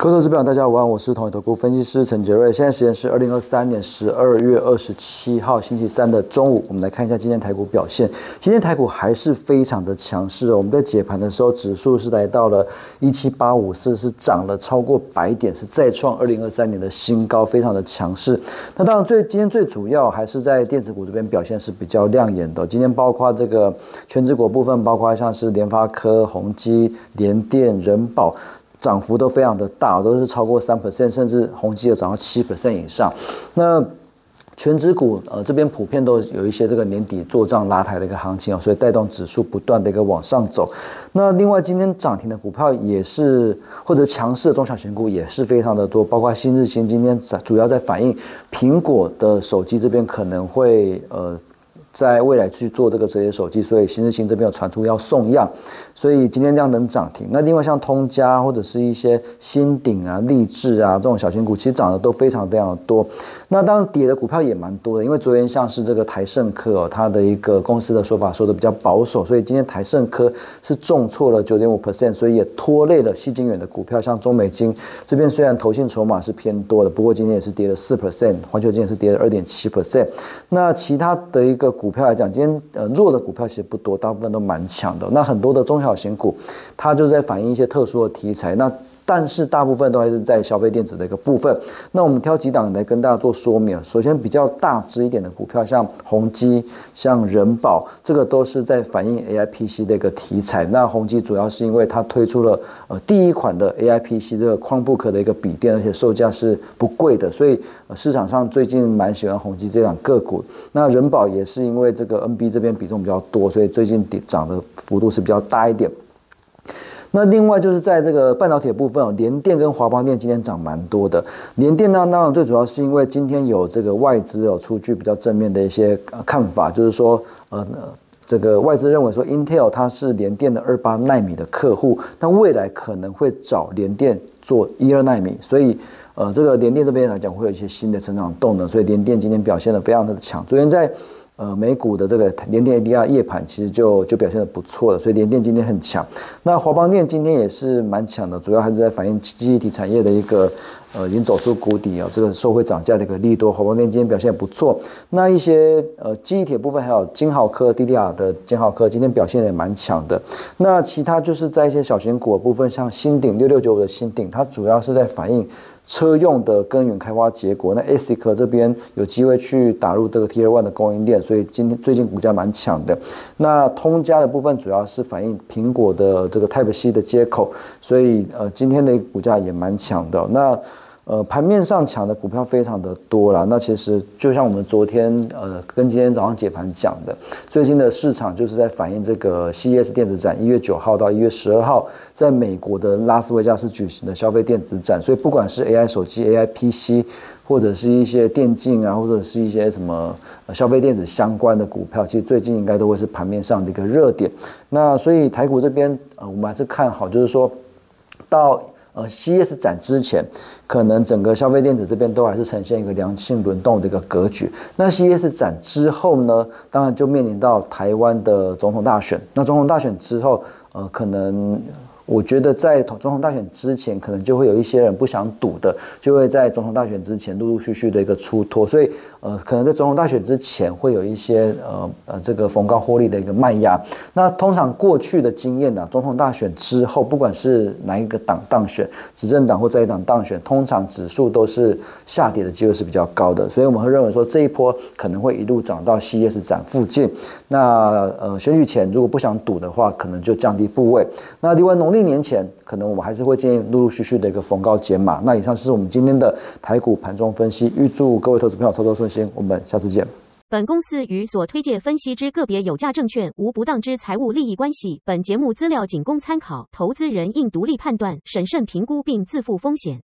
各位投资朋友，大家午安，我是统一投顾分析师陈杰瑞。现在时间是二零二三年十二月二十七号星期三的中午，我们来看一下今天台股表现。今天台股还是非常的强势哦。我们在解盘的时候，指数是来到了一七八五四，是涨了超过百点，是再创二零二三年的新高，非常的强势。那当然最今天最主要还是在电子股这边表现是比较亮眼的。今天包括这个全职股部分，包括像是联发科、宏基、联电、人保。涨幅都非常的大，都是超过三 percent，甚至宏基有涨到七 percent 以上。那全指股呃这边普遍都有一些这个年底做账拉抬的一个行情啊，所以带动指数不断的一个往上走。那另外今天涨停的股票也是或者强势的中小型股也是非常的多，包括新日新今天主要在反映苹果的手机这边可能会呃。在未来去做这个折叠手机，所以新日新这边有传出要送样，所以今天量能涨停。那另外像通家或者是一些新鼎啊、立志啊这种小型股，其实涨的都非常非常的多。那当然跌的股票也蛮多的，因为昨天像是这个台盛科哦，它的一个公司的说法说的比较保守，所以今天台盛科是重挫了九点五 percent，所以也拖累了细晶远的股票，像中美金这边虽然投信筹码是偏多的，不过今天也是跌了四 percent，环球金也是跌了二点七 percent。那其他的一个。股票来讲，今天呃弱的股票其实不多，大部分都蛮强的。那很多的中小型股，它就在反映一些特殊的题材。那但是大部分都还是在消费电子的一个部分。那我们挑几档来跟大家做说明。首先比较大只一点的股票，像宏基、像人保，这个都是在反映 A I P C 的一个题材。那宏基主要是因为它推出了呃第一款的 A I P C 这个 Chromebook 的一个笔电，而且售价是不贵的，所以市场上最近蛮喜欢宏基这档个股。那人保也是因为这个 N B 这边比重比较多，所以最近涨的幅度是比较大一点。那另外就是在这个半导体部分哦，联电跟华邦电今天涨蛮多的。联电呢，当然最主要是因为今天有这个外资有出具比较正面的一些看法，就是说，呃，这个外资认为说，Intel 它是联电的二八纳米的客户，但未来可能会找联电做一二纳米，所以，呃，这个联电这边来讲会有一些新的成长动能，所以联电今天表现的非常的强。昨天在呃，美股的这个联电 ADR 夜盘其实就就表现的不错了，所以联电今天很强。那华邦电今天也是蛮强的，主要还是在反映记忆体产业的一个呃已经走出谷底啊，这个受惠涨价的一个利多。华邦电今天表现不错。那一些呃记忆体部分还有金浩科 DDR 的金浩科今天表现也蛮强的。那其他就是在一些小型股的部分，像新鼎六六九五的新鼎，它主要是在反映。车用的根源开发结果，那 ASIC 这边有机会去打入这个 Tier One 的供应链，所以今天最近股价蛮强的。那通家的部分主要是反映苹果的这个 Type C 的接口，所以呃今天的股价也蛮强的。那呃，盘面上抢的股票非常的多了。那其实就像我们昨天呃跟今天早上解盘讲的，最近的市场就是在反映这个 CES 电子展，一月九号到一月十二号，在美国的拉斯维加斯举行的消费电子展。所以不管是 AI 手机、AI PC，或者是一些电竞啊，或者是一些什么消费电子相关的股票，其实最近应该都会是盘面上的一个热点。那所以台股这边呃，我们还是看好，就是说到。呃 c s 展之前，可能整个消费电子这边都还是呈现一个良性轮动的一个格局。那 c s 展之后呢，当然就面临到台湾的总统大选。那总统大选之后，呃，可能。我觉得在总统大选之前，可能就会有一些人不想赌的，就会在总统大选之前陆陆续续的一个出脱，所以呃，可能在总统大选之前会有一些呃呃这个逢高获利的一个卖压。那通常过去的经验呢，总统大选之后，不管是哪一个党当选，执政党或在野党当选，通常指数都是下跌的机会是比较高的，所以我们会认为说这一波可能会一路涨到 CES 展附近。那呃选举前如果不想赌的话，可能就降低部位。那另外农历。一年前，可能我们还是会建议陆陆续续的一个逢高减码。那以上是我们今天的台股盘中分析，预祝各位投资朋友操作顺心。我们下次见。本公司与所推介分析之个别有价证券无不当之财务利益关系。本节目资料仅供参考，投资人应独立判断、审慎评估并自负风险。